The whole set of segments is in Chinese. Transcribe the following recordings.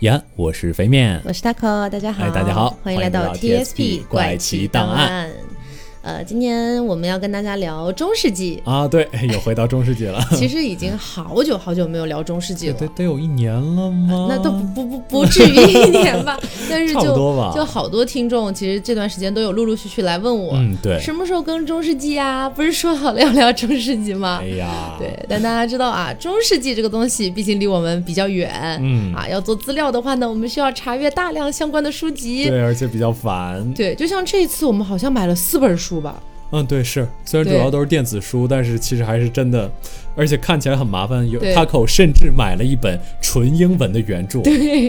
延，我是肥面，我是 taco，大家好，哎大家好欢迎来到 TSP 怪奇档案案。呃，今天我们要跟大家聊中世纪，啊，对，又回到中世纪了，其实已经好久好久没有聊中世纪了。得得有一年了吗？那都不不不不至于一年吧，但是就就好多听众，其实这段时间都有陆陆续续来问我，嗯，对，什么时候更中世纪啊？不是说好了要聊中世纪吗哎？呀，对，但大家知道啊，中世纪这个东西毕竟离我们比较远，嗯啊，要做资料的话呢，我们需要查阅大量相关的书籍。对，而且比较烦，对，就像这一次我们好像买了四本书吧？嗯，对，是，虽然主要都是电子书，但是其实还是真的，而且看起来很麻烦。有对 Taco 甚至买了一本纯英文的原著，对，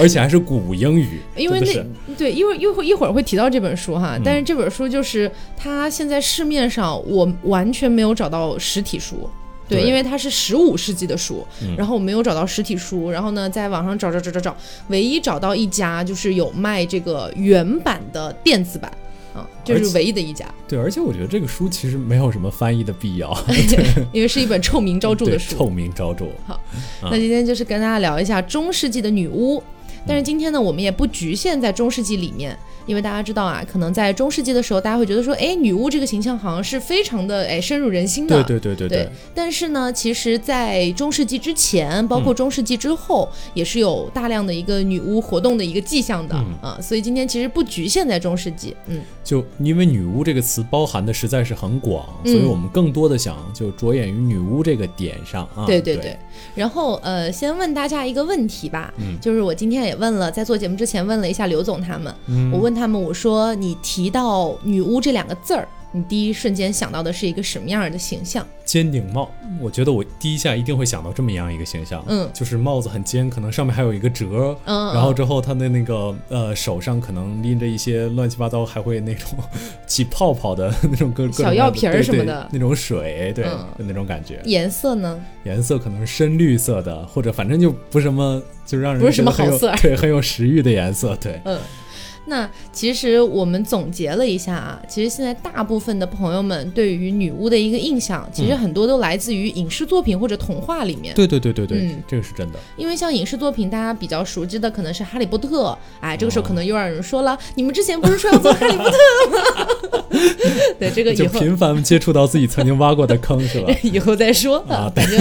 而且还是古英语，因为那对，因为一会一会儿会提到这本书哈，嗯但是这本书就是它现在市面上我完全没有找到实体书。对，对因为它是十五世纪的书，嗯然后我没有找到实体书，然后呢，在网上找找找找找，唯一找到一家就是有卖这个原版的电子版，啊，这是唯一的一家，对，而且我觉得这个书其实没有什么翻译的必要，因为是一本臭名昭著的书。臭名昭著，好那今天就是跟大家聊一下中世纪的女巫，但是今天呢，我们也不局限在中世纪里面，因为大家知道啊，可能在中世纪的时候，大家会觉得说，哎，女巫这个形象好像是非常的哎深入人心的。对对对对。对，但是呢，其实，在中世纪之前，包括中世纪之后，也是有大量的一个女巫活动的一个迹象的、嗯。啊。所以今天其实不局限在中世纪，嗯，就因为女巫这个词包含的实在是很广，嗯。所以我们更多的想就着眼于女巫这个点上啊。对对对。对。然后呃，先问大家一个问题吧，嗯。就是我今天也问了，在做节目之前问了一下刘总他们，嗯。我问他们，我说你提到女巫这两个字儿，你第一瞬间想到的是一个什么样的形象？尖顶帽，我觉得我第一下一定会想到这么样一个形象，嗯就是帽子很尖，可能上面还有一个折，嗯，然后之后他的那个呃手上可能拎着一些乱七八糟，还会那种 起泡泡的那种各各小药瓶儿什么的那种水，对，嗯那种感觉。颜色呢？颜色可能是深绿色的，或者反正就不是什么，就让人不是什么好色对，很有食欲的颜色，对。嗯。那其实我们总结了一下啊，其实现在大部分的朋友们对于女巫的一个印象，其实很多都来自于影视作品或者童话里面。对对对对对，嗯这个是真的。因为像影视作品，大家比较熟知的可能是《哈利波特》，哎，这个时候可能又让人说了，你们之前不是说要做哈利波特吗？对，这个以就后频繁接触到自己曾经挖过的坑，是吧？以后再说啊反正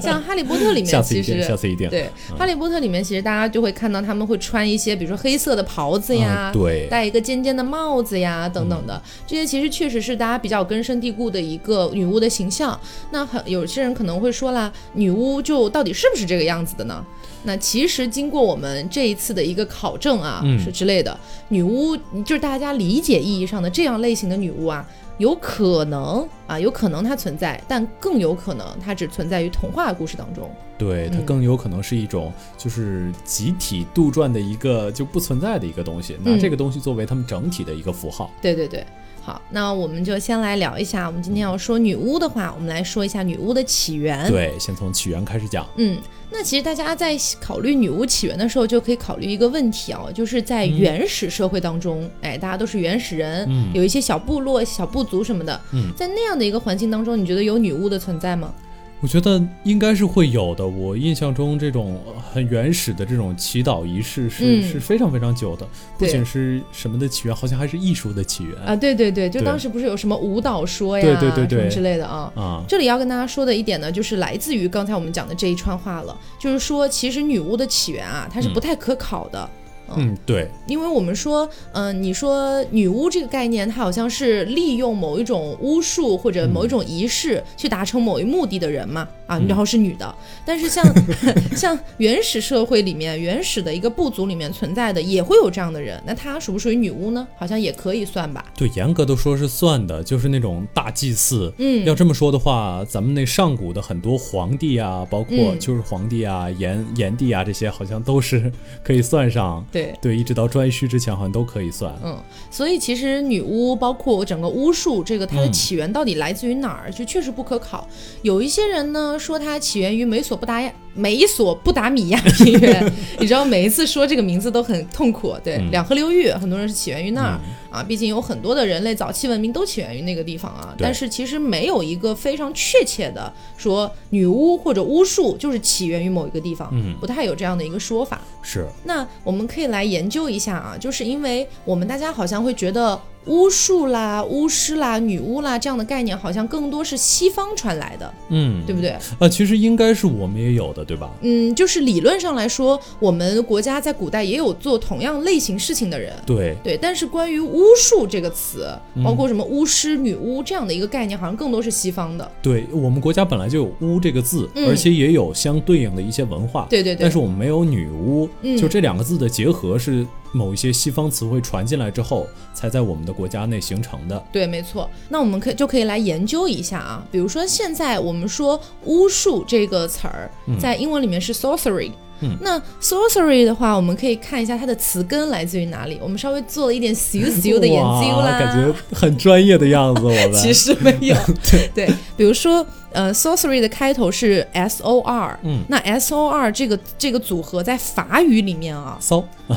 像《哈利波特》里面，下次一其实定，下次一定。对《哈利波特》里面，其实大家就会看到他们会穿一些，比如说黑色的袍子呀啊，对，戴一个尖尖的帽子呀，等等的，这些其实确实是大家比较根深蒂固的一个女巫的形象。那很有些人可能会说啦，女巫就到底是不是这个样子的呢？那其实经过我们这一次的一个考证啊，嗯。是之类的，女巫就是大家理解意义上的这样类型的女巫啊，有可能啊，有可能它存在，但更有可能它只存在于童话故事当中。对，它嗯更有可能是一种就是集体杜撰的一个就不存在的一个东西，拿嗯这个东西作为他们整体的一个符号。对对对，好，那我们就先来聊一下，我们今天要说女巫的话，我们来说一下女巫的起源。对，先从起源开始讲。嗯，那其实大家在考虑女巫起源的时候，就可以考虑一个问题啊，就是在原始社会当中，哎，大家都是原始人，嗯。有一些小部落、小部族什么的，嗯。在那样的一个环境当中，你觉得有女巫的存在吗？我觉得应该是会有的。我印象中，这种呃很原始的这种祈祷仪式是、嗯是非常非常久的，不仅是什么的起源，好像还是艺术的起源啊，对对对，就当时不是有什么舞蹈说呀，对对对对什么之类的啊。啊。这里要跟大家说的一点呢，就是来自于刚才我们讲的这一串话了，就是说，其实女巫的起源啊，它是不太可考的。嗯，对，因为我们说，嗯、你说女巫这个概念，它好像是利用某一种巫术或者某一种仪式去达成某一目的的人嘛，啊，然后是女的。但是像 像原始社会里面，原始的一个部族里面存在的，也会有这样的人，那她属不属于女巫呢？好像也可以算吧。对，严格的说是算的，就是那种大祭祀。嗯，要这么说的话，咱们那上古的很多皇帝啊，包括嗯就是皇帝啊、炎炎帝啊这些，好像都是可以算上。对。对，一直到颛顼之前，好像都可以算。嗯，所以其实女巫包括整个巫术，这个它的嗯起源到底来自于哪儿，就确实不可考。有一些人呢说它起源于美索不达亚美索不达米亚平原，你知道每一次说这个名字都很痛苦。对，嗯两河流域很多人是起源于那儿、啊，毕竟有很多的人类早期文明都起源于那个地方啊。但是其实没有一个非常确切的说女巫或者巫术就是起源于某一个地方，嗯不太有这样的一个说法。是，那我们可以来研究一下啊，就是因为我们大家好像会觉得巫术啦、巫师啦、女巫啦这样的概念，好像更多是西方传来的，嗯，对不对？啊，其实应该是我们也有的，对吧？嗯，就是理论上来说，我们国家在古代也有做同样类型事情的人。对，对，但是关于巫术这个词，包括什么巫师、女巫这样的一个概念，好像更多是西方的。对我们国家本来就有“巫”这个字，嗯而且也有相对应的一些文化。对对对，但是我们没有女巫，嗯就这两个字的结合是某一些西方词汇传进来之后，才在我们的国家内形成的。对，没错。那我们可以就可以来研究一下啊，比如说现在我们说巫术这个词儿，在英文里面是 sorcery。嗯那 sorcery 的话，我们可以看一下它的词根来自于哪里。我们稍微做了一点小小的研究啦，感觉很专业的样子，我们。其实没有。对，比如说，呃，sorcery 的开头是 s o r，嗯，那 s o r 这个这个组合在法语里面啊。骚，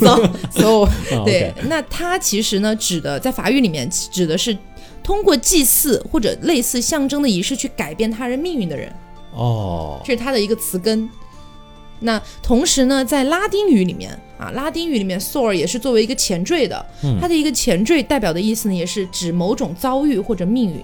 so so，啊对。那它其实呢指的在法语里面指的是通过祭祀或者类似象征的仪式去改变他人命运的人，哦，这是它的一个词根。那同时呢，在拉丁语里面啊，拉丁语里面 “sore” 也是作为一个前缀的，嗯它的一个前缀代表的意思呢，也是指某种遭遇或者命运。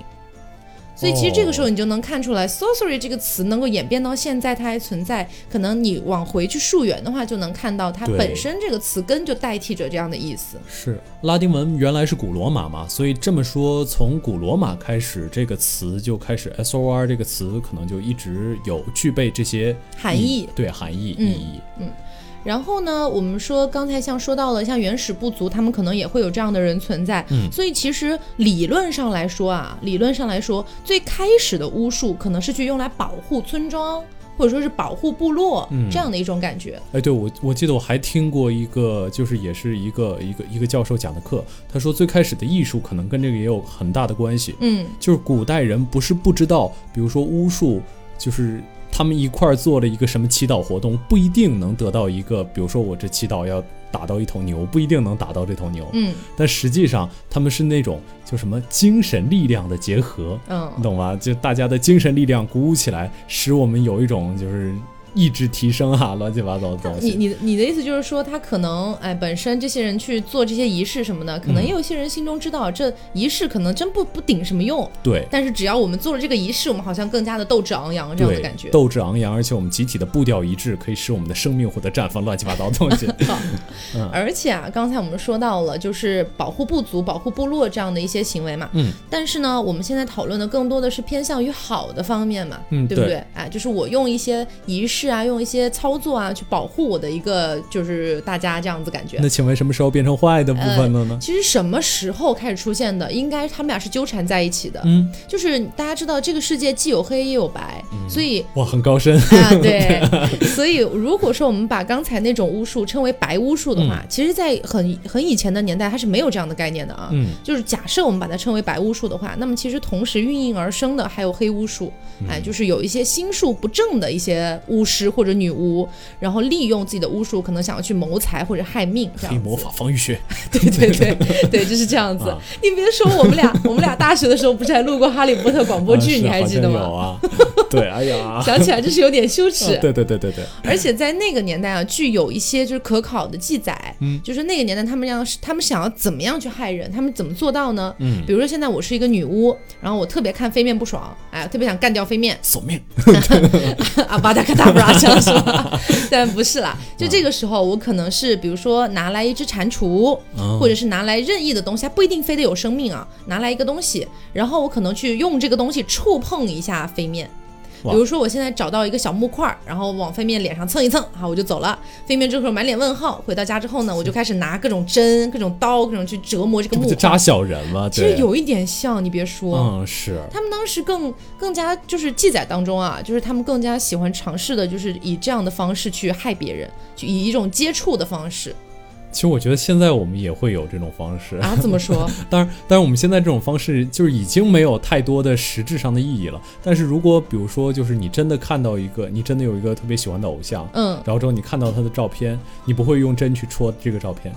所以其实这个时候你就能看出来、s o r c e r y 这个词能够演变到现在，它还存在。可能你往回去溯源的话，就能看到它本身这个词根就代替着这样的意思。是拉丁文原来是古罗马嘛，所以这么说，从古罗马开始，这个词就开始 S O R 这个词可能就一直有具备这些含义对含义嗯意义。然后呢，我们说刚才像说到了，像原始部族，他们可能也会有这样的人存在。嗯所以其实理论上来说啊，理论上来说，最开始的巫术可能是去用来保护村庄，或者说是保护部落、嗯这样的一种感觉。哎，对我我记得我还听过一个，就是也是一个一个一个教授讲的课，他说最开始的艺术可能跟这个也有很大的关系，嗯，就是古代人不是不知道，比如说巫术，就是他们一块儿做了一个什么祈祷活动，不一定能得到一个，比如说我这祈祷要打到一头牛，不一定能打到这头牛，嗯。但实际上他们是那种就什么精神力量的结合，嗯。你懂吗？就大家的精神力量鼓舞起来，使我们有一种就是意志提升啊，乱七八糟的东西。你你你的意思就是说，他可能哎，本身这些人去做这些仪式什么的，可能嗯也有一些人心中知道，这仪式可能真不不顶什么用，对但是只要我们做了这个仪式，我们好像更加的斗志昂扬这样的感觉，。斗志昂扬，而且我们集体的步调一致，可以使我们的生命获得绽放，乱七八糟的东西。嗯而且啊，刚才我们说到了，就是保护部族、保护部落这样的一些行为嘛。嗯。但是呢，我们现在讨论的更多的是偏向于好的方面嘛，嗯对对不对？哎，就是我用一些仪式啊，用一些操作啊，去保护我的一个，就是大家这样子感觉。那请问什么时候变成坏的部分了呢？其实什么时候开始出现的？应该他们俩是纠缠在一起的。嗯，就是大家知道，这个世界既有黑也有白，所以哇，很高深。啊，对，所以如果说我们把刚才那种巫术称为白巫术的话，其实，在很很以前的年代，它是没有这样的概念的啊。嗯，就是假设我们把它称为白巫术的话，那么其实同时孕育而生的还有黑巫术，嗯哎，就是有一些心术不正的一些巫师或者女巫，然后利用自己的巫术，可能想要去谋财或者害命这样子。黑魔法防御学。对对对 对，就是这样子。啊你别说，我们俩我们俩大学的时候不是还录过《哈利波特》广播剧，啊你还记得吗？啊。对，哎呀。想起来就是有点羞耻。啊对对对对对。而且在那个年代啊，具有一些就是可考的记载，嗯就是那个年代他们要是他们想要怎么样去害人，他们怎么做到呢？嗯，比如说现在我是一个女巫，然后我特别看飞面不爽，哎，特别想干掉飞面，索命。阿巴达卡达布拉这样是吧？但不是啦，就这个时候我可能是比如说拿来一只蟾蜍，嗯或者是拿来任意的东西，它不一定非得有生命啊，拿来一个东西，然后我可能去用这个东西触碰一下飞面。哇比如说，我现在找到一个小木块儿，然后往飞面脸上蹭一蹭，好，我就走了。飞面这会儿满脸问号，回到家之后呢，我就开始拿各种针、各种刀、各种去折磨这个木块扎小人吗？其实。有一点像，你别说，嗯，是。他们当时更更加就是记载当中啊，就是他们更加喜欢尝试的，就是以这样的方式去害别人，就以一种接触的方式。其实我觉得现在我们也会有这种方式啊？怎么说？当然，当然，我们现在这种方式就是已经没有太多的实质上的意义了。但是如果比如说，就是你真的看到一个，你真的有一个特别喜欢的偶像，嗯，然后之后你看到他的照片，你不会用针去戳这个照片。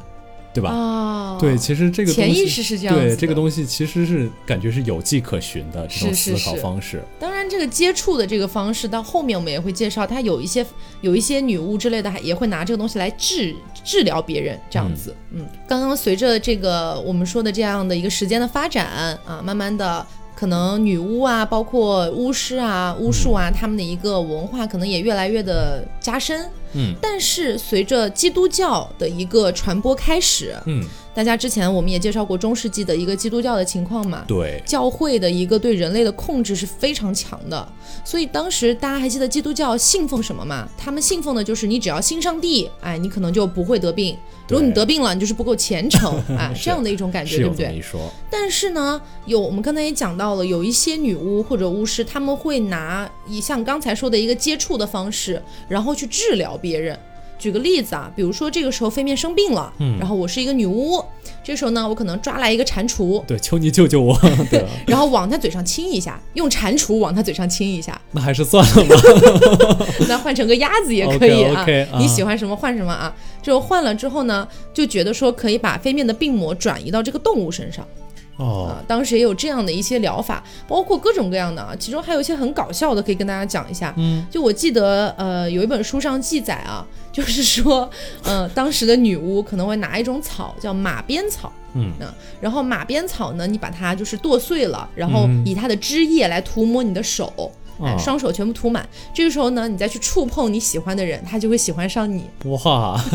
对吧？哦，对，其实这个潜意识是这样。对，这个东西其实是感觉是有迹可循的这种思考方式。当然，这个接触的这个方式到后面我们也会介绍，它有一些有一些女巫之类的，还也会拿这个东西来治治疗别人这样子。嗯，刚刚随着这个我们说的这样的一个时间的发展啊，慢慢的。可能女巫啊，包括巫师啊、巫术啊，他们的一个文化可能也越来越的加深。嗯，但是随着基督教的一个传播开始，嗯。大家之前我们也介绍过中世纪的一个基督教的情况嘛？对，教会的一个对人类的控制是非常强的，所以当时大家还记得基督教信奉什么吗？他们信奉的就是你只要信上帝，哎，你可能就不会得病；如果你得病了，你就是不够虔诚，啊，这样的一种感觉，对不对？但是呢，有我们刚才也讲到了，有一些女巫或者巫师，他们会拿以像刚才说的一个接触的方式，然后去治疗别人。举个例子啊，比如说这个时候飞面生病了，嗯，然后我是一个女巫，这时候呢，我可能抓来一个蟾蜍，对，求你救救我，对，然后往他嘴上亲一下，用蟾蜍往他嘴上亲一下，那还是算了吧，那换成个鸭子也可以 啊，你喜欢什么换什么啊，就换了之后呢，就觉得说可以把飞面的病魔转移到这个动物身上。哦，当时也有这样的一些疗法，包括各种各样的啊，其中还有一些很搞笑的，可以跟大家讲一下。嗯，就我记得，呃，有一本书上记载啊，就是说，呃，当时的女巫可能会拿一种草叫马鞭草，嗯，然后马鞭草呢，你把它就是剁碎了，然后以它的汁液来涂抹你的手。哎，双手全部涂满，这个时候呢，你再去触碰你喜欢的人，他就会喜欢上你。哇，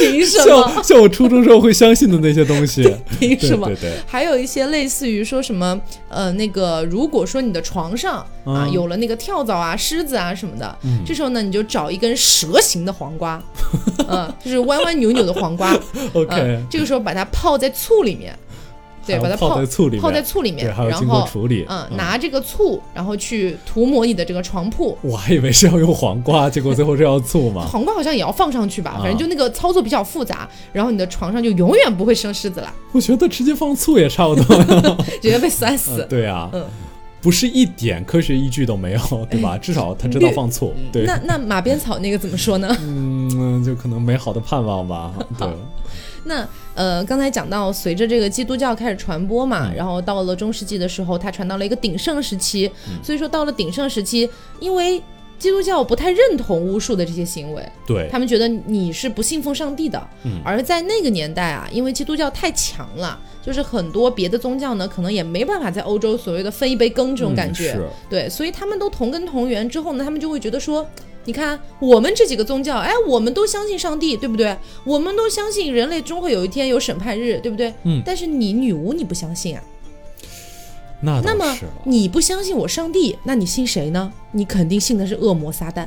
凭什么？像我初中时候会相信的那些东西，凭什么？对对。还有一些类似于说什么，呃，那个如果说你的床上啊有了那个跳蚤啊、虱子啊什么的，这时候呢，你就找一根蛇形的黄瓜，嗯，就是弯弯扭扭的黄瓜。OK，这个时候把它泡在醋里面。对，把它泡在醋里，泡在醋里面，然后处理。嗯，拿这个醋，然后去涂抹你的这个床铺。我还以为是要用黄瓜，结果最后是要醋嘛。黄瓜好像也要放上去吧，反正就那个操作比较复杂。然后你的床上就永远不会生虱子了。我觉得直接放醋也差不多，直接被酸死。对啊，嗯，不是一点科学依据都没有，对吧？至少他知道放醋。对，那那马鞭草那个怎么说呢？嗯，就可能美好的盼望吧。对。那呃，刚才讲到，随着这个基督教开始传播嘛，然后到了中世纪的时候，它传到了一个鼎盛时期。所以说，到了鼎盛时期，因为基督教不太认同巫术的这些行为，对他们觉得你是不信奉上帝的。而在那个年代啊，因为基督教太强了，就是很多别的宗教呢，可能也没办法在欧洲所谓的分一杯羹这种感觉。对，所以他们都同根同源之后呢，他们就会觉得说。你看，我们这几个宗教，哎，我们都相信上帝，对不对？我们都相信人类终会有一天有审判日，对不对？嗯。但是你女巫你不相信啊？那那么你不相信我上帝，那你信谁呢？你肯定信的是恶魔撒旦。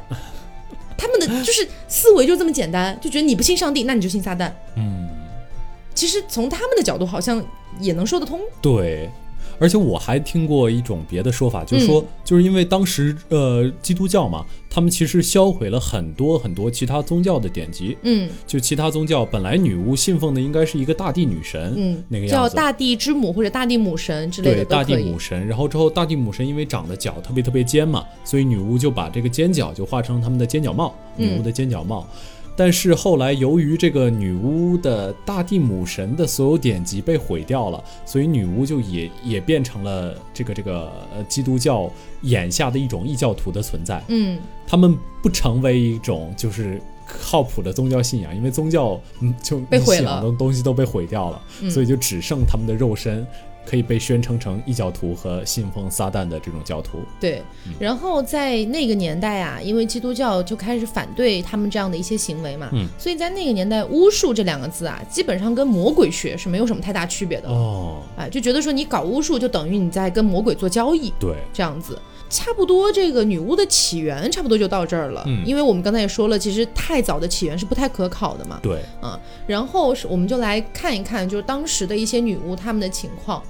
他们的就是思维就这么简单，就觉得你不信上帝，那你就信撒旦。嗯。其实从他们的角度，好像也能说得通。对。而且我还听过一种别的说法，就是说，就是因为当时呃基督教嘛，他们其实销毁了很多很多其他宗教的典籍，嗯，就其他宗教本来女巫信奉的应该是一个大地女神，嗯，那个叫大地之母或者大地母神之类的对，大地母神。然后之后大地母神因为长得脚特别特别尖嘛，所以女巫就把这个尖角就画成他们的尖角帽，女巫的尖角帽。但是后来，由于这个女巫的大地母神的所有典籍被毁掉了，所以女巫就也也变成了这个这个呃基督教眼下的一种异教徒的存在。嗯，他们不成为一种就是靠谱的宗教信仰，因为宗教嗯就被毁了，的东西都被毁掉了，所以就只剩他们的肉身。可以被宣称成异教徒和信奉撒旦的这种教徒。对，然后在那个年代啊，因为基督教就开始反对他们这样的一些行为嘛，嗯，所以在那个年代，巫术这两个字啊，基本上跟魔鬼学是没有什么太大区别的哦。哎，就觉得说你搞巫术就等于你在跟魔鬼做交易，对，这样子，差不多这个女巫的起源差不多就到这儿了。嗯，因为我们刚才也说了，其实太早的起源是不太可考的嘛。对，啊，然后是我们就来看一看，就是当时的一些女巫她们的情况。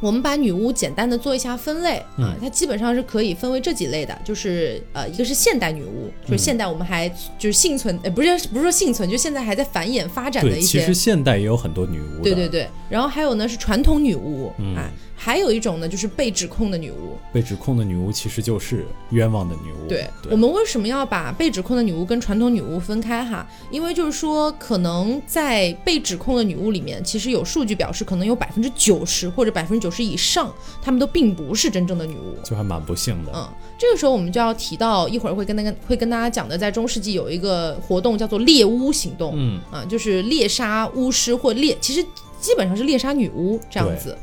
我们把女巫简单的做一下分类啊嗯，它基本上是可以分为这几类的，就是呃，一个是现代女巫，就是现代我们还就是幸存，呃，不是不是说幸存，就现在还在繁衍发展的，一些其实现代也有很多女巫。对对对，然后还有呢是传统女巫，嗯。哎，还有一种呢就是被指控的女巫。被指控的女巫其实就是冤枉的女巫。对我们为什么要把被指控的女巫跟传统女巫分开哈？因为就是说，可能在被指控的女巫里面，其实有数据表示，可能有百分之九十或者百分之九十以上，她们都并不是真正的女巫。就还蛮不幸的。嗯，这个时候我们就要提到，一会儿会跟那个会跟大家讲的，在中世纪有一个活动叫做猎巫行动。嗯，啊，就是猎杀巫师或猎，其实基本上是猎杀女巫这样子。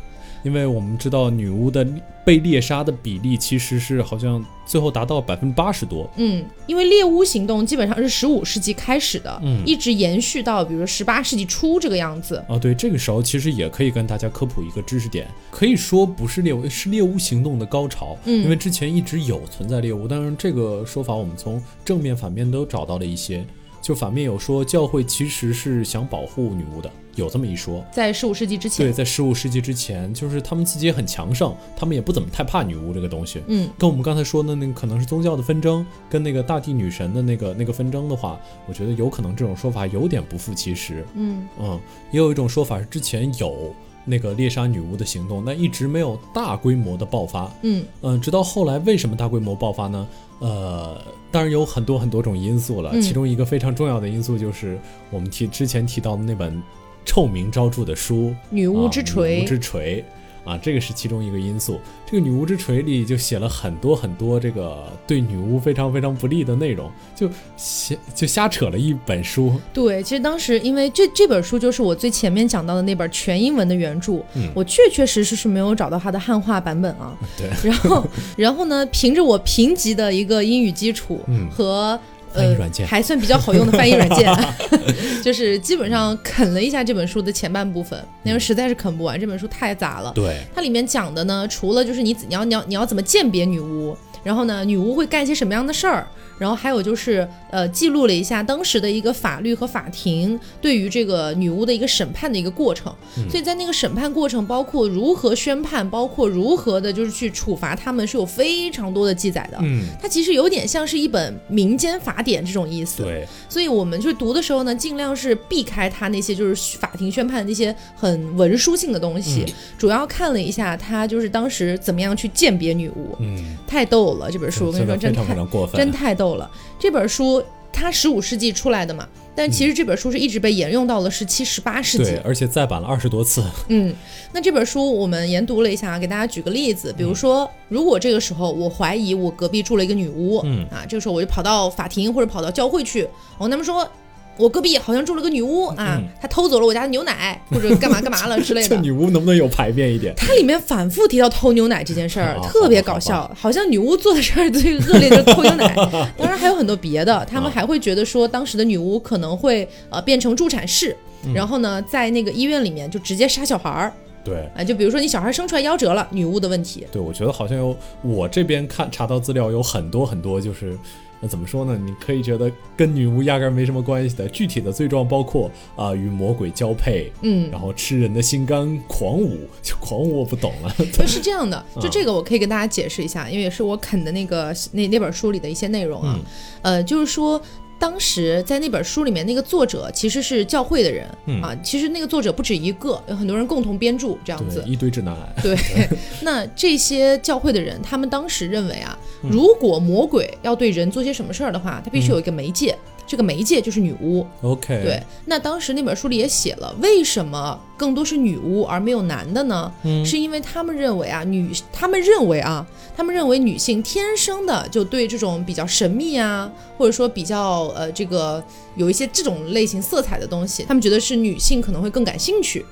因为我们知道女巫的被猎杀的比例其实是好像最后达到百分之八十多。嗯，因为猎巫行动基本上是十五世纪开始的，嗯一直延续到比如十八世纪初这个样子。啊，对，这个时候其实也可以跟大家科普一个知识点，可以说不是猎巫，是猎巫行动的高潮。嗯因为之前一直有存在猎巫，但是这个说法我们从正面、反面都找到了一些。就反面有说教会其实是想保护女巫的，有这么一说。在十五世纪之前，对，在十五世纪之前，就是他们自己也很强盛，他们也不怎么太怕女巫这个东西。嗯，跟我们刚才说的那个可能是宗教的纷争，跟那个大地女神的那个那个纷争的话，我觉得有可能这种说法有点不负其实。嗯嗯，也有一种说法是之前有那个猎杀女巫的行动，那一直没有大规模的爆发。嗯嗯，直到后来为什么大规模爆发呢？呃，当然有很多很多种因素了，嗯其中一个非常重要的因素就是我们提之前提到的那本臭名昭著的书女巫之啊、女巫之锤啊，这个是其中一个因素。这个女巫之锤里就写了很多很多这个对女巫非常非常不利的内容，就瞎就瞎扯了一本书。对，其实当时因为这这本书就是我最前面讲到的那本全英文的原著，嗯我确确实实是没有找到它的汉化版本啊。对，然后，然后呢，凭着我贫瘠的一个英语基础嗯和。翻译软件呃、还算比较好用的翻译软件 就是基本上啃了一下这本书的前半部分，因为实在是啃不完，这本书太杂了。对，它里面讲的呢，除了就是你你要你要你要怎么鉴别女巫，然后呢，女巫会干些什么样的事儿，然后还有就是呃，记录了一下当时的一个法律和法庭对于这个女巫的一个审判的一个过程。嗯。所以在那个审判过程，包括如何宣判，包括如何的就是去处罚他们，是有非常多的记载的。嗯，它其实有点像是一本民间法典这种意思。对，所以我们就读的时候呢，尽量是避开它那些就是法庭宣判的那些很文书性的东西，嗯。主要看了一下它就是当时怎么样去鉴别女巫，嗯，太逗了这本书，我跟你说真太常过分，真太逗了。这本书它十五世纪出来的嘛，但其实这本书是一直被沿用到了十七、十八世纪对，。而且再版了二十多次。嗯，那这本书我们研读了一下，给大家举个例子，比如说，如果这个时候我怀疑我隔壁住了一个女巫，嗯啊，这个时候我就跑到法庭或者跑到教会去，哦，他们说。我隔壁好像住了个女巫啊嗯，她偷走了我家的牛奶，或者干嘛干嘛了之类的 这的。女巫能不能有排面一点？它里面反复提到偷牛奶这件事儿哦，特别搞笑，好像女巫做的事儿最恶劣就是偷牛奶。当然还有很多别的，他们还会觉得说当时的女巫可能会呃变成助产士，嗯然后呢在那个医院里面就直接杀小孩儿。对。啊，就比如说你小孩生出来夭折了，女巫的问题。对，我觉得好像有我这边看查到资料有很多很多，就是那怎么说呢？你可以觉得跟女巫压根儿没什么关系的。具体的罪状包括啊、与魔鬼交配，嗯，然后吃人的心肝、狂舞，就狂舞我不懂了。就是这样的。嗯就这个我可以跟大家解释一下，因为也是我啃的那个那那本书里的一些内容啊。嗯呃，就是说。当时在那本书里面，那个作者其实是教会的人、嗯啊。其实那个作者不止一个，有很多人共同编著这样子，。一堆直男癌。对，那这些教会的人，他们当时认为啊，嗯如果魔鬼要对人做些什么事儿的话，他必须有一个媒介，这个媒介就是女巫。OK，对，那当时那本书里也写了，为什么更多是女巫而没有男的呢？嗯是因为他们认为啊，女他们认为啊，他们认为女性天生的就对这种比较神秘啊，或者说比较呃这个有一些这种类型色彩的东西，他们觉得是女性可能会更感兴趣。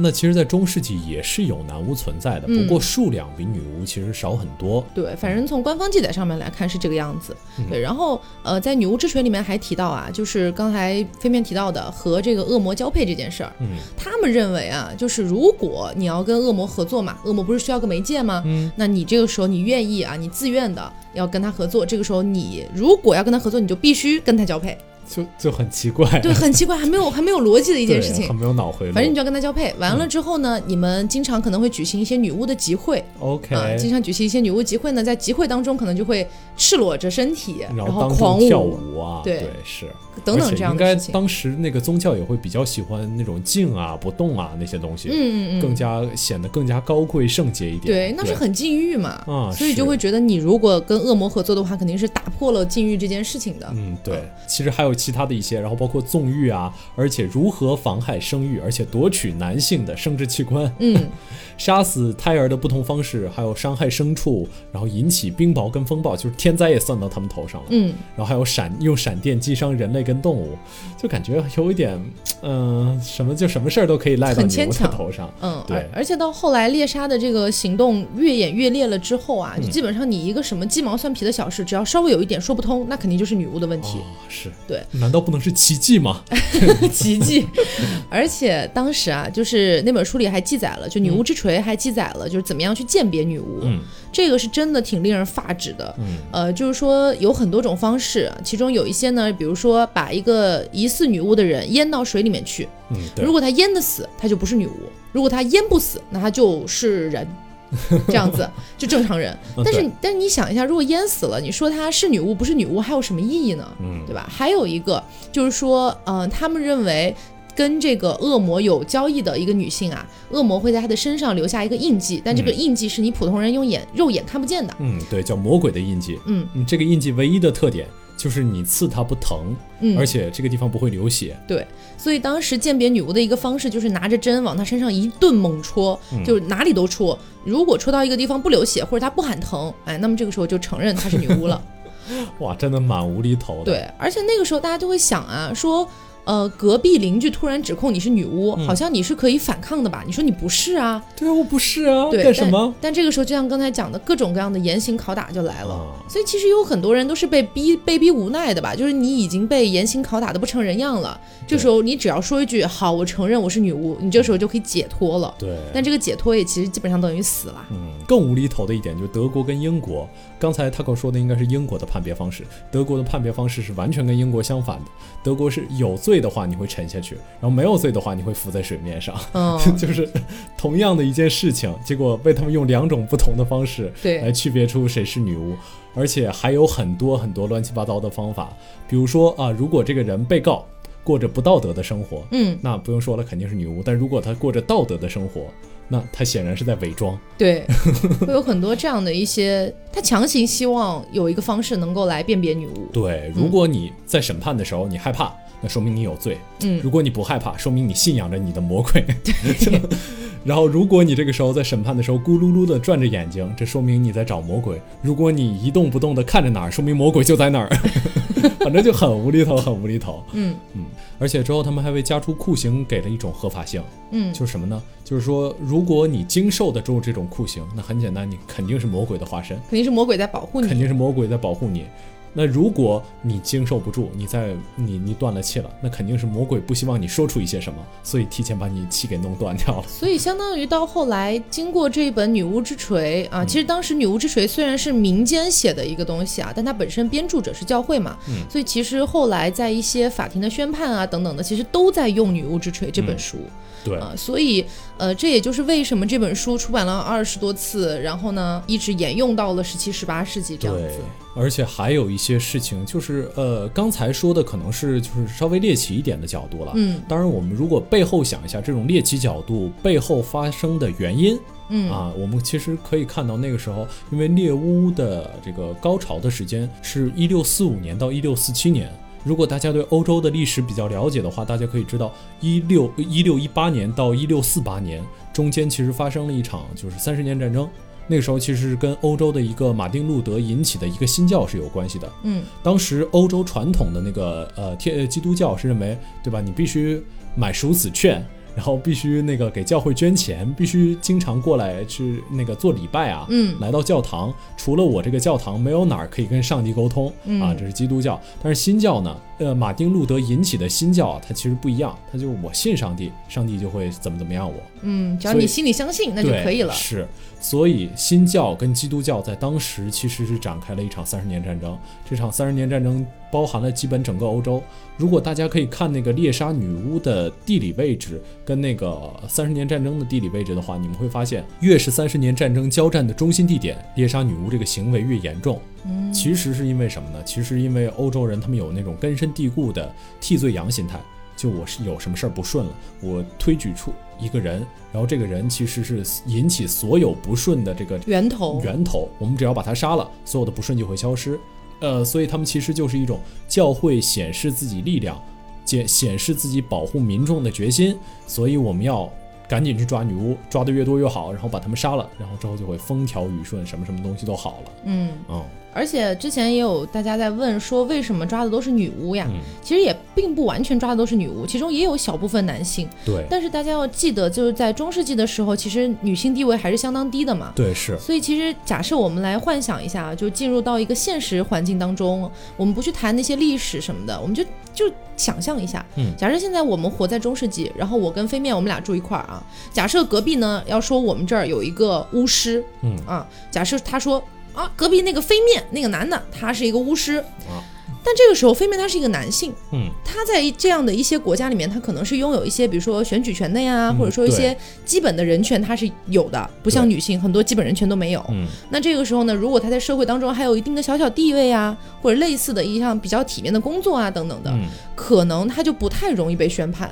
那其实，在中世纪也是有男巫存在的，嗯不过数量比女巫其实少很多。对，反正从官方记载上面来看是这个样子。嗯对，然后呃，在《女巫之锤》里面还提到啊，就是刚才飞面提到的和这个恶魔交配这件事儿。嗯他们认为啊，就是如果你要跟恶魔合作嘛，恶魔不是需要个媒介吗？嗯，那你这个时候你愿意啊，你自愿的要跟他合作，这个时候你如果要跟他合作，你就必须跟他交配。就就很奇怪，对，很奇怪，还没有还没有逻辑的一件事情。对很。没有脑回路。反正你就要跟他交配，完了之后呢，你们经常可能会举行一些女巫的集会。OK，、啊，经常举行一些女巫集会呢，在集会当中可能就会赤裸着身体，然然后狂众跳舞。舞啊，对是等等应该这样的事情。当时那个宗教也会比较喜欢那种静啊、不动啊那些东西，嗯嗯嗯，更加显得更加高贵圣洁一点。对，那是很禁欲嘛，啊所以就会觉得你如果跟恶魔合作的话，肯定是打破了禁欲这件事情的。嗯，对，其实还有其他的一些，然后包括纵欲啊，而且如何妨害生育，而且夺取男性的生殖器官，嗯，杀死胎儿的不同方式，还有伤害牲畜，然后引起冰雹跟风暴，就是天灾也算到他们头上了。嗯，然后还有闪用闪电击伤人类跟动物，就感觉有一点，嗯、什么就什么事儿都可以赖到牛的很牵强头上。嗯，对而而且到后来猎杀的这个行动越演越烈了之后啊，嗯就基本上你一个什么鸡毛蒜皮的小事，只要稍微有一点说不通，那肯定就是女巫的问题，哦，是对，难道不能是奇迹吗？奇迹。而且当时啊，就是那本书里还记载了，就《女巫之锤》还记载了，就是怎么样去鉴别女巫，嗯这个是真的挺令人发指的。嗯呃，就是说有很多种方式，其中有一些呢，比如说把一个疑似女巫的人淹到水里面去，嗯，如，果他淹得死，他就不是女巫；如果他淹不死，那他就是人，这样子就正常人。嗯但是对但是你想一下，如果淹死了，你说她是女巫不是女巫，还有什么意义呢？嗯对吧？还有一个就是说，呃，他们认为。跟这个恶魔有交易的一个女性啊，恶魔会在她的身上留下一个印记，但这个嗯印记是你普通人用眼肉眼看不见的。嗯，对，叫魔鬼的印记。嗯嗯，这个印记唯一的特点就是你刺它不疼，嗯，而且这个地方不会流血。对，所以当时鉴别女巫的一个方式就是拿着针往她身上一顿猛戳，嗯就是哪里都戳。如果戳到一个地方不流血，或者她不喊疼，哎，那么这个时候就承认她是女巫了。哇，真的蛮无厘头的。，对，而且那个时候大家就会想啊，说。呃，隔壁邻居突然指控你是女巫，嗯好像你是可以反抗的吧？你说你不是啊？对啊，我不是啊，对，干什么？但？但这个时候，就像刚才讲的，各种各样的严刑拷打就来了。啊所以其实有很多人都是被逼被逼无奈的吧，就是你已经被严刑拷打的不成人样了，这时候你只要说一句“好，我承认我是女巫”，你这时候就可以解脱了。对，但这个解脱也其实基本上等于死了。嗯，更无厘头的一点就是德国跟英国，刚才 Taco 说的应该是英国的判别方式，德国的判别方式是完全跟英国相反的。德国是有罪的话你会沉下去，然后没有罪的话你会浮在水面上，嗯，就是同样的一件事情，结果被他们用两种不同的方式来，区别出谁是女巫，而且还有很多很多乱七八糟的方法，比如说啊，如果这个人被告过着不道德的生活，嗯，那不用说了，肯定是女巫。但如果他过着道德的生活，那他显然是在伪装。对，会有很多这样的一些，他强行希望有一个方式能够来辨别女巫。对，如果你在审判的时候你害怕，那说明你有罪；嗯，如果你不害怕，说明你信仰着你的魔鬼。然后，如果你这个时候在审判的时候咕噜噜的转着眼睛，这说明你在找魔鬼；如果你一动不动的看着哪儿，说明魔鬼就在哪儿。反正就很无厘头，很无厘头。嗯嗯而且之后他们还为加出酷刑给了一种合法性，嗯，就是什么呢？就是说，如果你经受得住这种酷刑，那很简单，你肯定是魔鬼的化身，肯定是魔鬼在保护你肯。定是魔鬼在保护你。那如果你经受不住，你在你你断了气了，那肯定是魔鬼不希望你说出一些什么，所以提前把你气给弄断掉了。所以相当于到后来，经过这一本《女巫之锤》嗯啊，其实当时《女巫之锤》虽然是民间写的一个东西啊，但它本身编著者是教会嘛，嗯所以其实后来在一些法庭的宣判啊等等的，其实都在用《女巫之锤》这本书。对，啊，所以呃，这也就是为什么这本书出版了二十多次，然后呢，一直沿用到了十七、十八世纪这样子。，而且还有一些事情，就是呃，刚才说的可能是就是稍微猎奇一点的角度了。嗯当然，我们如果背后想一下这种猎奇角度背后发生的原因，嗯啊，我们其实可以看到那个时候，因为猎巫的这个高潮的时间是一六四五年到一六四七年。如果大家对欧洲的历史比较了解的话，大家可以知道，一六一六一八年到一六四八年中间其实发生了一场就是三十年战争。那个时候其实是跟欧洲的一个马丁路德引起的一个新教是有关系的。嗯当时欧洲传统的那个呃天呃基督教是认为，对吧？你必须买赎子券，然后必须那个给教会捐钱，必须经常过来去那个做礼拜啊。嗯来到教堂，除了我这个教堂，没有哪儿可以跟上帝沟通、嗯啊，这是基督教。但是新教呢，呃，马丁路德引起的新教啊，它其实不一样，它就我信上帝，上帝就会怎么怎么样我。嗯，只要你心里相信，那就可以了。是，所以新教跟基督教在当时其实是展开了一场三十年战争。这场三十年战争包含了基本整个欧洲。如果大家可以看那个猎杀女巫的地理位置跟那个三十年战争的地理位置的话，你们会发现，越是三十年战争交战的中心地点，猎杀女巫这个行为越严重。嗯，其实是因为什么呢？其实因为欧洲人他们有那种根深蒂固的替罪羊心态，就我是有什么事儿不顺了，我推举出一个人，然后这个人其实是引起所有不顺的这个源头，源头，我们只要把他杀了，所有的不顺就会消失。呃，所以他们其实就是一种教会显示自己力量，显显示自己保护民众的决心。所以我们要赶紧去抓女巫，抓的越多越好，然后把他们杀了，然后之后就会风调雨顺，什么什么东西都好了。嗯。嗯而且之前也有大家在问说，为什么抓的都是女巫呀？嗯，其实也并不完全抓的都是女巫，其中也有小部分男性。对但是大家要记得，就是在中世纪的时候，其实女性地位还是相当低的嘛。对是，所以其实假设我们来幻想一下，就进入到一个现实环境当中，我们不去谈那些历史什么的，我们就就想象一下，嗯假设现在我们活在中世纪，然后我跟飞面我们俩住一块儿啊，假设隔壁呢要说我们这儿有一个巫师嗯啊，假设他说啊隔壁那个飞面那个男的他是一个巫师，啊。但这个时候飞面他是一个男性，嗯。他在这样的一些国家里面，他可能是拥有一些，比如说选举权的呀，嗯或者说一些基本的人权，他是有的，不像女性很多基本人权都没有。嗯。那这个时候呢，如果他在社会当中还有一定的小小地位啊，或者类似的一项比较体面的工作啊等等的，嗯。可能他就不太容易被宣判。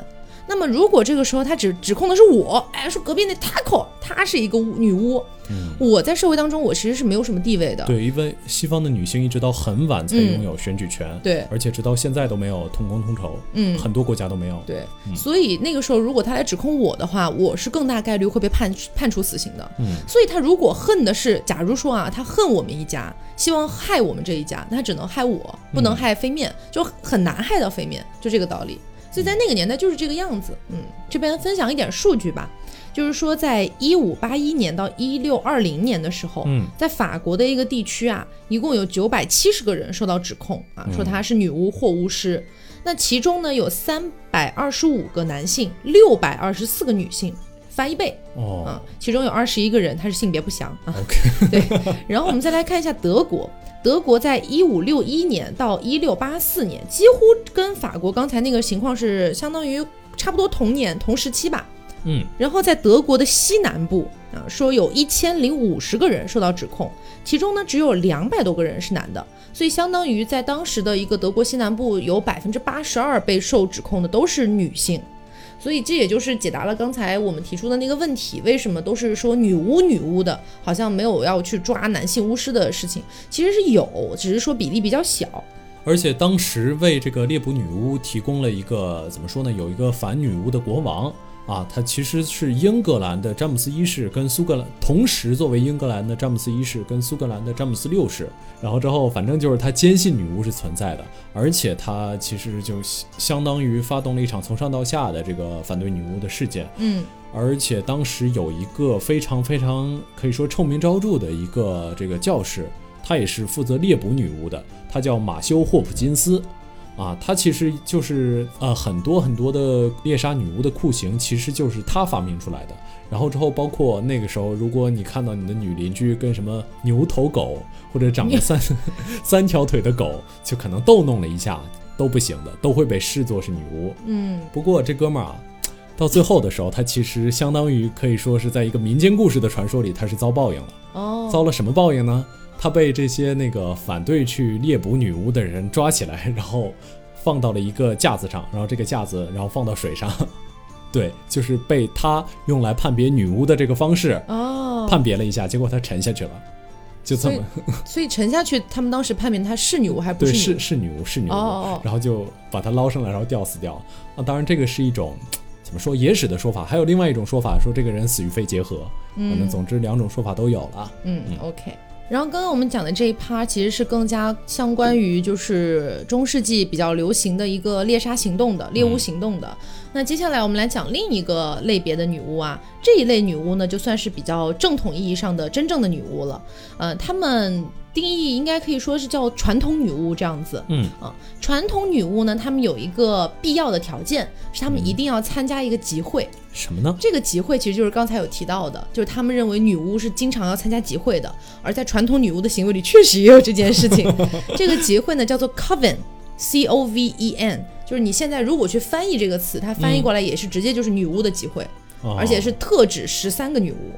那么如果这个时候他指指控的是我，哎，说隔壁那 Taco 她是一个巫女巫，嗯，我在社会当中我其实是没有什么地位的。对，因为西方的女性一直到很晚才嗯拥有选举权，对，而且直到现在都没有同工同酬，嗯，很多国家都没有。对，嗯所以那个时候如果他来指控我的话，我是更大概率会被判判处死刑的。嗯所以他如果恨的是，假如说啊，他恨我们一家，希望害我们这一家，那他只能害我，不能嗯害飞面，就很难害到飞面，就这个道理。所以在那个年代就是这个样子。嗯，这边分享一点数据吧，就是说在一五八一年到一六二零年的时候，嗯在法国的一个地区啊，一共有九百七十个人受到指控啊，说他是女巫或巫师。那其中呢，有三百二十五个男性，六百二十四个女性，翻一倍哦啊。其中有二十一个人他是性别不详啊。，OK，对，然后我们再来看一下德国。德国在一五六一年到一六八四年，几乎跟法国刚才那个情况是相当于差不多同年同时期吧。嗯然后在德国的西南部啊，说有一千零五十个人受到指控，其中呢只有两百多个人是男的，所以相当于在当时的一个德国西南部有百分之八十二被受指控的都是女性。所以这也就是解答了刚才我们提出的那个问题，为什么都是说女巫女巫的，好像没有要去抓男性巫师的事情，其实是有，只是说比例比较小。而且当时为这个猎捕女巫提供了一个怎么说呢？有一个反女巫的国王啊，他其实是英格兰的詹姆斯一世跟苏格兰同时作为英格兰的詹姆斯一世跟苏格兰的詹姆斯六世，然后之后反正就是他坚信女巫是存在的，而且他其实就相相当于发动了一场从上到下的这个反对女巫的事件。嗯而且当时有一个非常非常可以说臭名昭著的一个这个教士，他也是负责猎捕女巫的，他叫马修霍普金斯。啊，他其实就是呃很多很多的猎杀女巫的酷刑，其实就是他发明出来的。然后之后包括那个时候，如果你看到你的女邻居跟什么牛头狗或者长着三 三条腿的狗，就可能逗弄了一下都不行的，都会被视作是女巫。嗯不过这哥们儿啊，到最后的时候，他其实相当于可以说是在一个民间故事的传说里，他是遭报应了。哦，遭了什么报应呢？他被这些那个反对去猎捕女巫的人抓起来，然后放到了一个架子上，然后这个架子然后放到水上，对，就是被他用来判别女巫的这个方式哦，判别了一下，结果他沉下去了，就这么所以沉下去，他们当时判别她是女巫还不对，女巫？是是女巫是女巫，哦哦哦然后就把他捞上来，然后吊死掉。啊，当然这个是一种怎么说野史的说法，还有另外一种说法说这个人死于肺结核，反正嗯总之两种说法都有了。嗯，OK。然后刚刚我们讲的这一趴其实是更加相关于就是中世纪比较流行的一个猎杀行动的猎巫行动的。那接下来我们来讲另一个类别的女巫啊，这一类女巫呢就算是比较正统意义上的真正的女巫了。呃，她们定义应该可以说是叫传统女巫这样子。嗯啊，传统女巫呢，她们有一个必要的条件，是她们一定要参加一个集会。什么呢？这个集会其实就是刚才有提到的，就是他们认为女巫是经常要参加集会的，而在传统女巫的行为里确实也有这件事情。这个集会呢叫做 coven。C O V E N，就是你现在如果去翻译这个词，它翻译过来也是直接就是女巫的集会，哦而且是特指十三个女巫。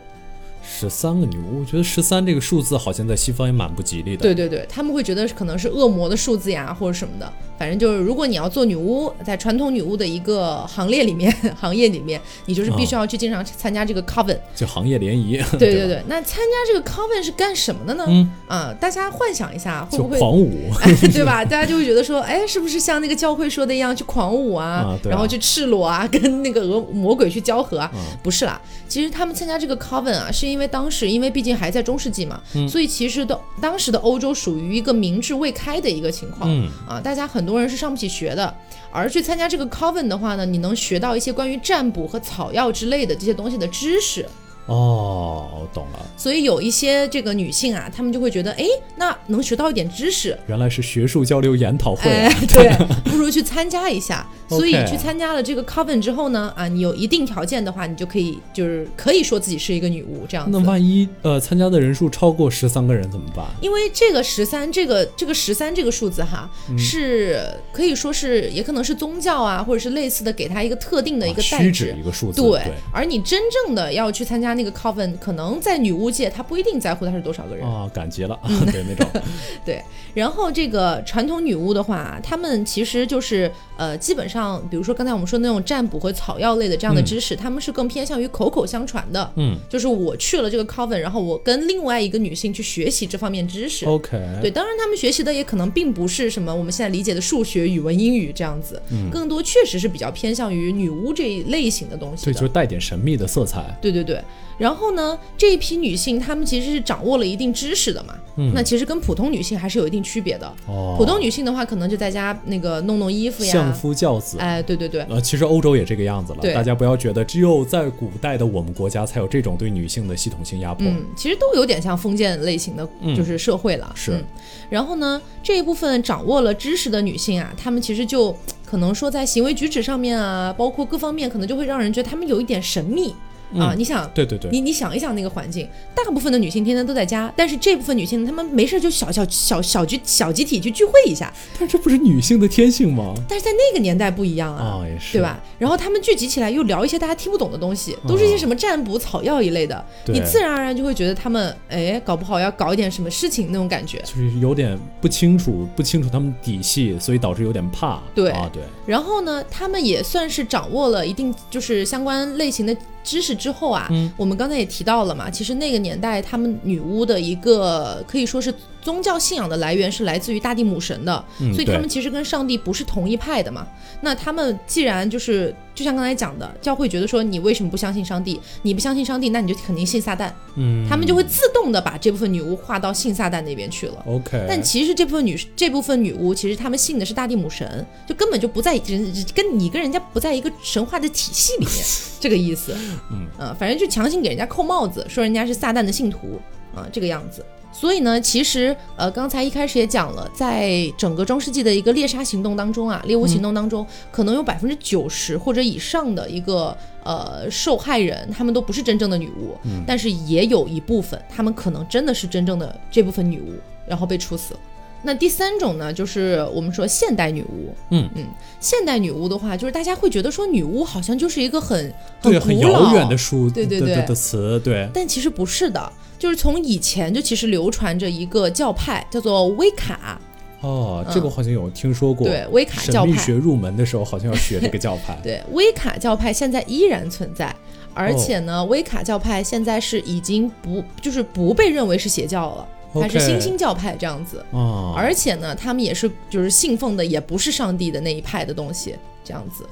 十三个女巫，我觉得十三这个数字好像在西方也蛮不吉利的。对对对，他们会觉得可能是恶魔的数字呀，或者什么的。反正就是，如果你要做女巫，在传统女巫的一个行列里面、行业里面，你就是必须要去经常参加这个 coven。就行业联谊。对对，对对，那参加这个 coven 是干什么的呢？嗯啊，大家幻想一下，会不会狂舞。哎，对吧？大家就会觉得说，哎，是不是像那个教会说的一样，去狂舞啊，啊对啊然后去赤裸啊，跟那个恶魔鬼去交合啊？嗯不是啦，其实他们参加这个 coven 啊，是因为当时因为毕竟还在中世纪嘛，嗯所以其实的当时的欧洲属于一个明智未开的一个情况、嗯啊，大家很多人是上不起学的。而去参加这个 coven 的话呢，你能学到一些关于占卜和草药之类的这些东西的知识。哦，我懂了，所以有一些这个女性啊，她们就会觉得，哎，那能学到一点知识，原来是学术交流研讨会 对，不如去参加一下。所以去参加了这个 coven 之后呢，啊，你有一定条件的话，你就可以就是可以说自己是一个女巫这样子。那万一呃参加的人数超过十三个人怎么办？因为这个十三，这个这个十三这个数字哈，嗯是可以说是也可能是宗教啊，或者是类似的，给他一个特定的一个代指啊虚指。一个数字。对对，而你真正的要去参加那个 coven，可能在女巫界，他不一定在乎他是多少个人。啊，赶集了，嗯 对那种。对，然后这个传统女巫的话，他们其实就是呃，基本上，比如说刚才我们说的那种占卜和草药类的这样的知识，他们是更偏向于口口相传的。嗯就是我去了这个 coven，然后我跟另外一个女性去学习这方面知识。，OK，对，当然他们学习的也可能并不是什么我们现在理解的数学、语文、英语这样子，嗯更多确实是比较偏向于女巫这一类型的东西对，的。就带点神秘的色彩。对对对，然后呢，这一批女性她们其实是掌握了一定知识的嘛，嗯那其实跟普通女性还是有一定区别的。哦，普通女性的话，可能就在家那个弄弄衣服呀相，夫教子。哎，对对对，呃，其实欧洲也这个样子了，对大家不要觉得只有在古代的我们国家才有这种对女性的系统性压迫。嗯，其实都有点像封建类型的，嗯就是社会了。是嗯然后呢，这一部分掌握了知识的女性啊，她们其实就可能说在行为举止上面啊，包括各方面，可能就会让人觉得她们有一点神秘。啊，嗯你想，对对对，你你想一想那个环境，大部分的女性天天都在家，但是这部分女性她们没事就小小小小集小集体去聚会一下，但这不是女性的天性吗？但是在那个年代不一样啊，啊，也是，对？吧？然后她们聚集起来又聊一些大家听不懂的东西，都是一些什么占卜、草药一类的，对你自然而然就会觉得她们哎，搞不好要搞一点什么事情那种感觉。就是有点不清楚，不清楚她们底细，所以导致有点怕。对啊，对，然后呢，她们也算是掌握了一定就是相关类型的知识之后啊，嗯我们刚才也提到了嘛，其实那个年代他们女巫的一个可以说是宗教信仰的来源是来自于大地母神的，嗯所以他们其实跟上帝不是同一派的嘛。那他们既然就是就像刚才讲的，教会觉得说你为什么不相信上帝？你不相信上帝，那你就肯定信撒旦，嗯，他们就会自动的把这部分女巫划到信撒旦那边去了。OK，但其实这部分女这部分女巫，其实他们信的是大地母神，就根本就不在人跟你跟人家不在一个神话的体系里面，这个意思。嗯呃反正就强行给人家扣帽子，说人家是撒旦的信徒啊、这个样子。所以呢，其实呃，刚才一开始也讲了，在整个中世纪的一个猎杀行动当中啊，猎巫行动当中，可能有百分之九十或者以上的一个呃受害人，他们都不是真正的女巫，嗯但是也有一部分，他们可能真的是真正的这部分女巫，然后被处死了。那第三种呢，就是我们说现代女巫。嗯嗯，现代女巫的话，就是大家会觉得说女巫好像就是一个很很很遥远的数对对对的词，对，但其实不是的，就是从以前就其实流传着一个教派，叫做威卡。哦，这个好像有听说过。对威卡教派神秘学入门的时候好像要学这个教派。对，威卡教派现在依然存在，而且呢，威卡教派现在是已经不就是不被认为是邪教了。它是新兴教派这样子，啊，而且呢，他们也是就是信奉的也不是上帝的那一派的东西，这样子，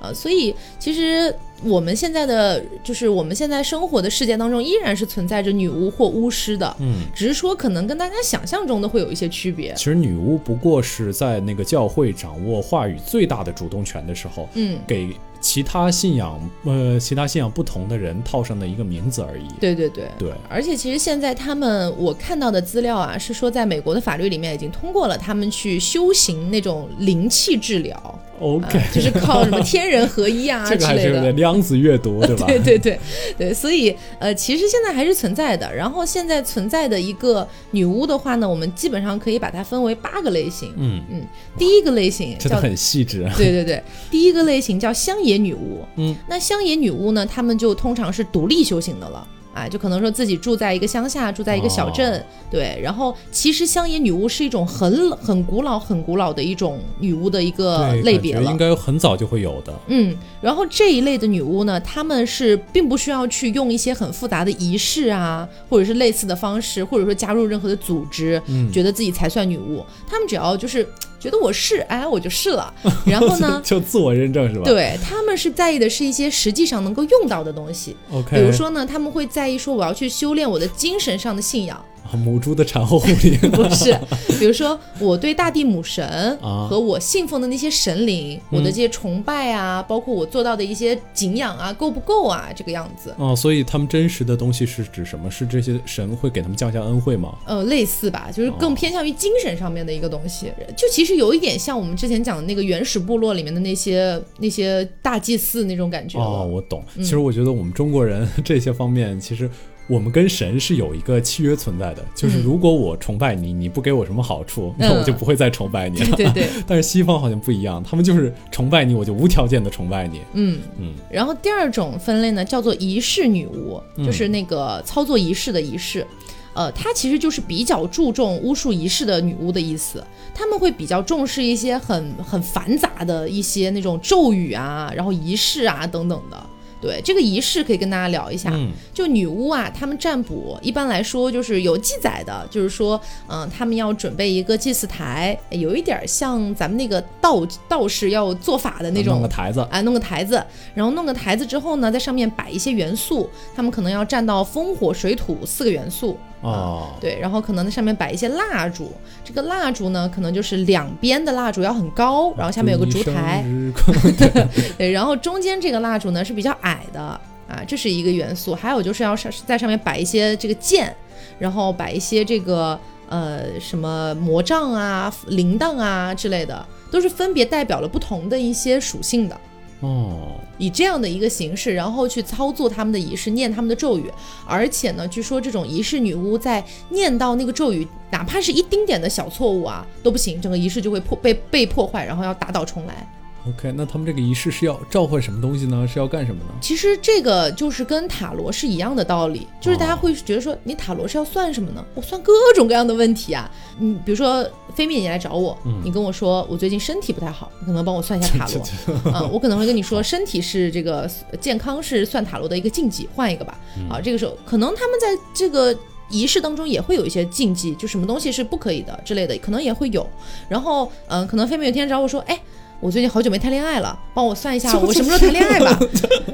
呃，所以其实我们现在的就是我们现在生活的世界当中，依然是存在着女巫或巫师的，嗯，只是说可能跟大家想象中的会有一些区别。其实女巫不过是在那个教会掌握话语最大的主动权的时候，嗯，给其他信仰呃其他信仰不同的人套上的一个名字而已。对对对。对，而且其实现在他们我看到的资料啊，是说在美国的法律里面已经通过了他们去修行那种灵气治疗。OK，、呃就是靠什么天人合一啊 这之类的个还是有点。量子阅读，对吧？对对对对，所以呃，其实现在还是存在的。然后现在存在的一个女巫的话呢，我们基本上可以把它分为八个类型。嗯，嗯，第一个类型叫真的很细致啊。对对对，第一个类型叫乡野女巫。嗯，那乡野女巫呢，她们就通常是独立修行的了。啊，就可能说自己住在一个乡下，住在一个小镇，哦对。然后其实乡野女巫是一种很很古老、很古老的一种女巫的一个，类别了应。该很早就会有的。嗯，然后这一类的女巫呢，她们是并不需要去用一些很复杂的仪式啊，或者是类似的方式，或者说加入任何的组织，嗯觉得自己才算女巫。她们只要就是觉得我是，哎，我就是了。然后呢，就自我认证是吧？对他们是在意的是一些实际上能够用到的东西，，OK。比如说呢，他们会在意说我要去修炼我的精神上的信仰，啊 母猪的产后护理，不是，比如说我对大地母神啊和我信奉的那些神灵，我的这些崇拜啊，包括我做到的一些敬仰啊，够不够啊？这个样子。哦，所以他们真实的东西是指什么？是这些神会给他们降下恩惠吗？呃，类似吧，就是更偏向于精神上面的一个东西，就其实有一点像我们之前讲的那个原始部落里面的那些那些大祭祀那种感觉。哦，我懂。其实我觉得我们中国人 这些方面，其实我们跟神是有一个契约存在的，就是嗯如果我崇拜你，你不给我什么好处，那我就不会再崇拜你了。对对对，但是西方好像不一样，他们就是崇拜你，我就无条件的崇拜你。嗯。嗯，然后第二种分类呢，叫做仪式女巫，就是那个操作仪式的仪式。呃，它其实就是比较注重巫术仪式的女巫的意思。他们会比较重视一些很很繁杂的一些那种咒语啊，然后仪式啊等等的。对这个仪式可以跟大家聊一下。嗯。就女巫啊，她们占卜一般来说就是有记载的，就是说，嗯、他们要准备一个祭祀台，有一点像咱们那个道道士要做法的那种弄个台子，啊，弄个台子，然后弄个台子之后呢，在上面摆一些元素，他们可能要占到风火水土四个元素。哦，对，然后可能在上面摆一些蜡烛，这个蜡烛呢，可能就是两边的蜡烛要很高，然后下面有个烛台 对，然后中间这个蜡烛呢是比较矮的啊，这是一个元素。还有就是要上在上面摆一些这个剑，然后摆一些这个呃什么魔杖啊、铃铛啊之类的，都是分别代表了不同的一些属性的。哦，以这样的一个形式，然后去操作他们的仪式，念他们的咒语，而且呢，据说这种仪式女巫在念到那个咒语，哪怕是一丁点的小错误啊都不行，整个仪式就会破被被破坏，然后要打倒重来。OK，那他们这个仪式是要召唤什么东西呢？是要干什么呢？其实这个就是跟塔罗是一样的道理，就是大家会觉得说，你塔罗是要算什么呢？我算各种各样的问题啊。你比如说菲米，你来找我，你跟我说我最近身体不太好，你可能帮我算一下塔罗。啊、我可能会跟你说，身体是这个健康是算塔罗的一个禁忌，换一个吧。好，这个时候可能他们在这个。仪式当中也会有一些禁忌，就什么东西是不可以的之类的，可能也会有。然后，嗯、可能菲米有天找我说，哎，我最近好久没谈恋爱了，帮我算一下我什么时候谈恋爱吧。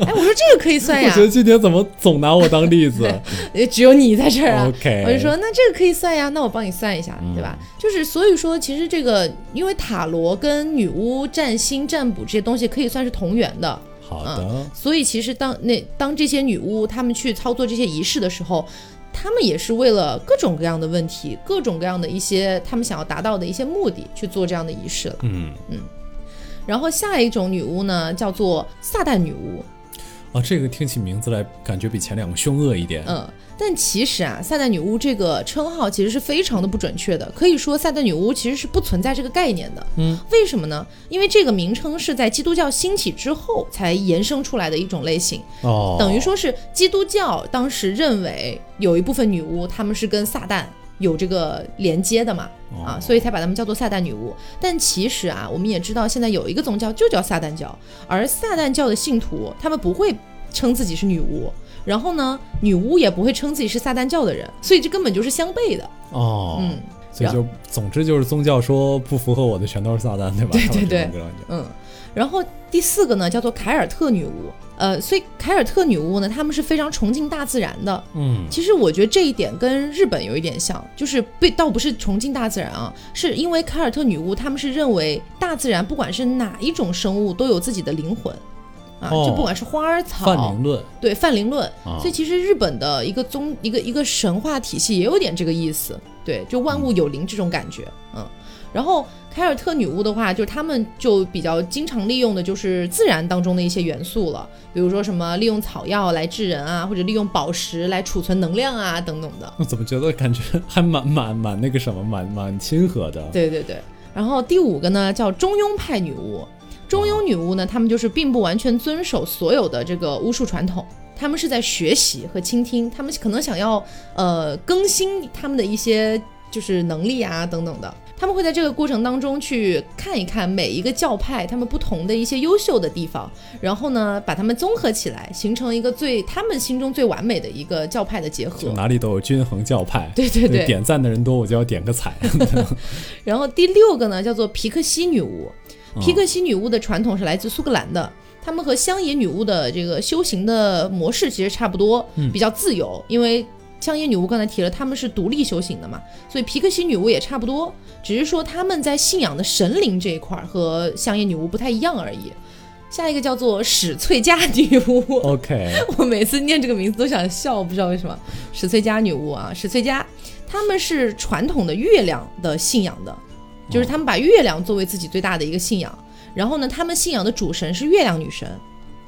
哎，我说这个可以算呀我觉，得今天怎么总拿我当例子也只有你在这儿啊。？OK，我就说那这个可以算呀，那我帮你算一下，对吧？就是所以说，其实这个因为塔罗跟女巫占星占卜这些东西可以算是同源的，好的，所以其实当那当这些女巫她们去操作这些仪式的时候，她们也是为了各种各样的问题，各种各样的一些她们想要达到的一些目的去做这样的仪式了。嗯嗯，然后下一种女巫呢，叫做撒旦女巫。啊，这个听起名字来感觉比前两个凶恶一点。嗯，但其实啊，撒旦女巫这个称号其实是非常的不准确的，可以说撒旦女巫其实是不存在这个概念的。嗯，为什么呢？因为这个名称是在基督教兴起之后才延伸出来的一种类型，哦，等于说是基督教当时认为有一部分女巫她们是跟撒旦。有这个连接的嘛，啊，哦所以才把他们叫做撒旦女巫。但其实啊，我们也知道，现在有一个宗教就叫撒旦教，而撒旦教的信徒他们不会称自己是女巫，然后呢，女巫也不会称自己是撒旦教的人，所以这根本就是相悖的。哦，嗯所以就总之就是宗教说不符合我的全都是撒旦，对吧？对对对嗯，然后第四个呢叫做凯尔特女巫，呃，所以凯尔特女巫呢，她们是非常崇敬大自然的。嗯，其实我觉得这一点跟日本有一点像，就是被倒不是崇敬大自然啊，是因为凯尔特女巫她们是认为大自然不管是哪一种生物都有自己的灵魂。啊，哦就不管是花儿草，泛灵论对泛灵论，啊所以其实日本的一个宗一个一个神话体系也有点这个意思，对，就万物有灵这种感觉，嗯。然后凯尔特女巫的话，就是他们就比较经常利用的就是自然当中的一些元素了，比如说什么利用草药来治人啊，或者利用宝石来储存能量啊等等的。我怎么觉得感觉还蛮蛮蛮那个什么，蛮蛮亲和的？对对对。然后第五个呢叫中庸派女巫，中庸女巫呢，他们就是并不完全遵守所有的这个巫术传统，他们是在学习和倾听，他们可能想要呃更新他们的一些就是能力啊等等的。他们会在这个过程当中去看一看每一个教派他们不同的一些优秀的地方，然后呢，把他们综合起来，形成一个最他们心中最完美的一个教派的结合。就哪里都有均衡教派。对 对对，点赞的人多，我就要点个彩。然后第六个呢，叫做皮克西女巫。皮克西女巫的传统是来自苏格兰的，他们和乡野女巫的这个修行的模式其实差不多，比较自由，因为。香烟女巫刚才提了，他们是独立修行的嘛，所以皮克西女巫也差不多，只是说他们在信仰的神灵这一块和香烟女巫不太一样而已。下一个叫做史翠佳女巫，OK，我每次念这个名字都想笑，不知道为什么。史翠佳女巫啊，史翠佳，他们是传统的月亮的信仰的，就是他们把月亮作为自己最大的一个信仰，然后呢，他们信仰的主神是月亮女神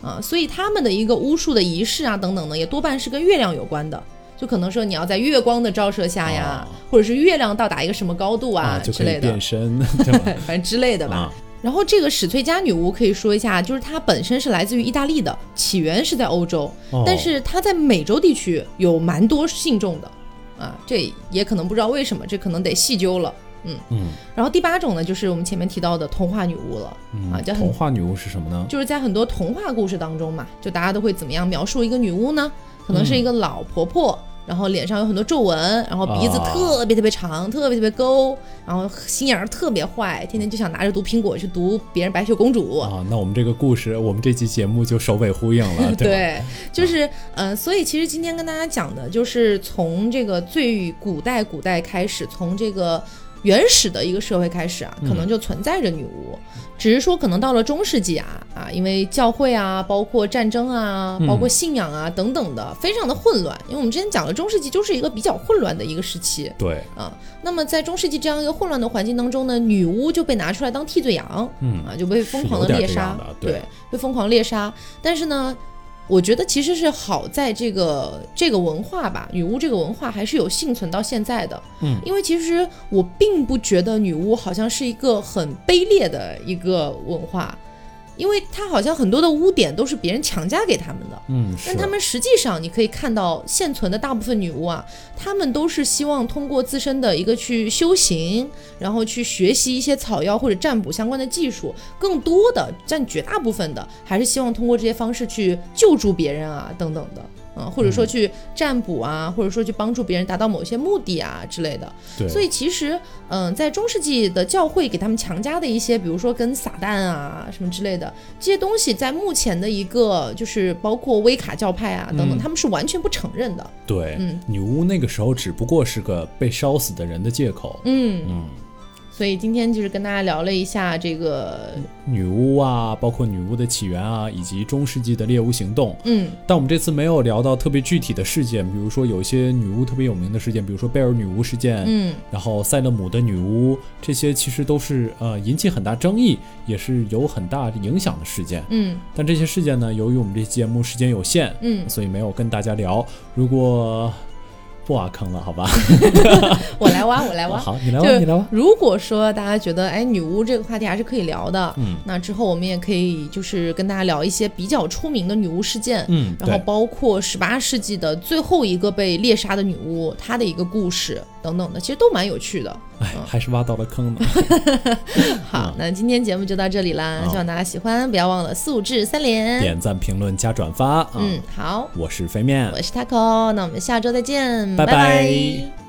啊，所以他们的一个巫术的仪式啊等等呢，也多半是跟月亮有关的。就可能说你要在月光的照射下呀，或者是月亮到达一个什么高度啊之类的，变身，反正之类的吧。然后这个史翠嘉女巫可以说一下，就是它本身是来自于意大利的，起源是在欧洲，但是它在美洲地区有蛮多信众的啊，这也可能不知道为什么，这可能得细究了。嗯嗯。然后第八种呢，就是我们前面提到的童话女巫了啊，叫童话女巫是什么呢？就是在很多童话故事当中嘛，就大家都会怎么样描述一个女巫呢？可能是一个老婆婆。然后脸上有很多皱纹，然后鼻子特别特别长，特别特别勾，然后心眼儿特别坏，天天就想拿着毒苹果去毒别人白雪公主啊。那我们这个故事，我们这期节目就首尾呼应了，对就是嗯，所以其实今天跟大家讲的就是从这个最古代古代开始，从这个。原始的一个社会开始啊，可能就存在着女巫，只是说可能到了中世纪啊啊，因为教会啊，包括战争啊，包括信仰啊等等的，非常的混乱。因为我们之前讲了，中世纪就是一个比较混乱的一个时期。对啊，那么在中世纪这样一个混乱的环境当中呢，女巫就被拿出来当替罪羊，嗯啊，就被疯狂的猎杀，对，被疯狂猎杀。但是呢。我觉得其实是好在这个这个文化吧，女巫这个文化还是有幸存到现在的。嗯，因为其实我并不觉得女巫好像是一个很卑劣的一个文化。因为他好像很多的污点都是别人强加给他们的，嗯，但他们实际上你可以看到现存的大部分女巫啊，她们都是希望通过自身的一个去修行，然后去学习一些草药或者占卜相关的技术，更多的占绝大部分的还是希望通过这些方式去救助别人啊等等的。嗯，或者说去占卜啊，或者说去帮助别人达到某些目的啊之类的。对。所以其实，嗯，在中世纪的教会给他们强加的一些，比如说跟撒旦啊什么之类的这些东西，在目前的一个就是包括威卡教派啊等等，他们是完全不承认的。对。嗯。女巫那个时候只不过是个被烧死的人的借口。嗯嗯。所以今天就是跟大家聊了一下这个女巫啊，包括女巫的起源啊，以及中世纪的猎巫行动。嗯，但我们这次没有聊到特别具体的事件，比如说有一些女巫特别有名的事件，比如说贝尔女巫事件，嗯，然后塞勒姆的女巫，这些其实都是呃引起很大争议，也是有很大影响的事件。嗯，但这些事件呢，由于我们这期节目时间有限，嗯，所以没有跟大家聊。如果不挖坑了，好吧，我来挖，我来挖。好，你来挖，你来挖。如果说大家觉得，哎，女巫这个话题还是可以聊的，嗯，那之后我们也可以就是跟大家聊一些比较出名的女巫事件，嗯，然后包括十八世纪的最后一个被猎杀的女巫，她的一个故事等等的，其实都蛮有趣的。哎，还是挖到了坑呢。好，那今天节目就到这里啦，希望大家喜欢，不要忘了素质三连，点赞、评论、加转发。嗯，好，我是飞面，我是 taco，那我们下周再见。拜拜。